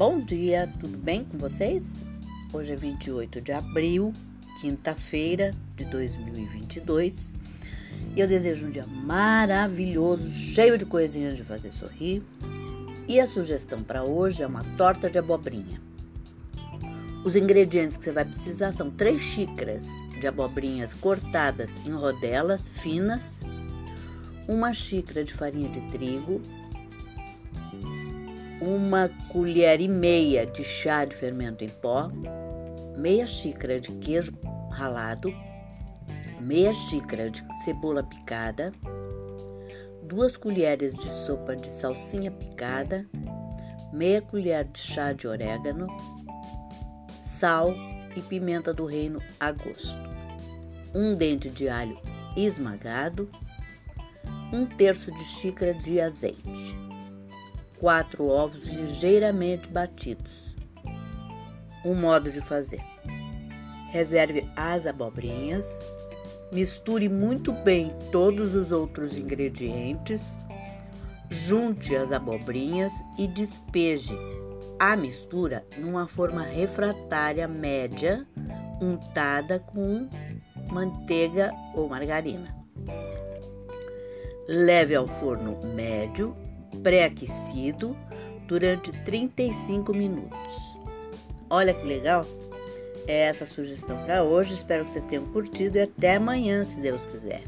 Bom dia, tudo bem com vocês? Hoje é 28 de abril, quinta-feira de 2022 e eu desejo um dia maravilhoso, cheio de coisinhas de fazer sorrir. E a sugestão para hoje é uma torta de abobrinha. Os ingredientes que você vai precisar são 3 xícaras de abobrinhas cortadas em rodelas finas, uma xícara de farinha de trigo, uma colher e meia de chá de fermento em pó, meia xícara de queijo ralado, meia xícara de cebola picada, duas colheres de sopa de salsinha picada, meia colher de chá de orégano, sal e pimenta do reino a gosto, um dente de alho esmagado, um terço de xícara de azeite quatro ovos ligeiramente batidos. Um modo de fazer: reserve as abobrinhas, misture muito bem todos os outros ingredientes, junte as abobrinhas e despeje a mistura numa forma refratária média, untada com manteiga ou margarina. Leve ao forno médio pré-aquecido durante 35 minutos. Olha que legal! É essa a sugestão para hoje. Espero que vocês tenham curtido e até amanhã, se Deus quiser.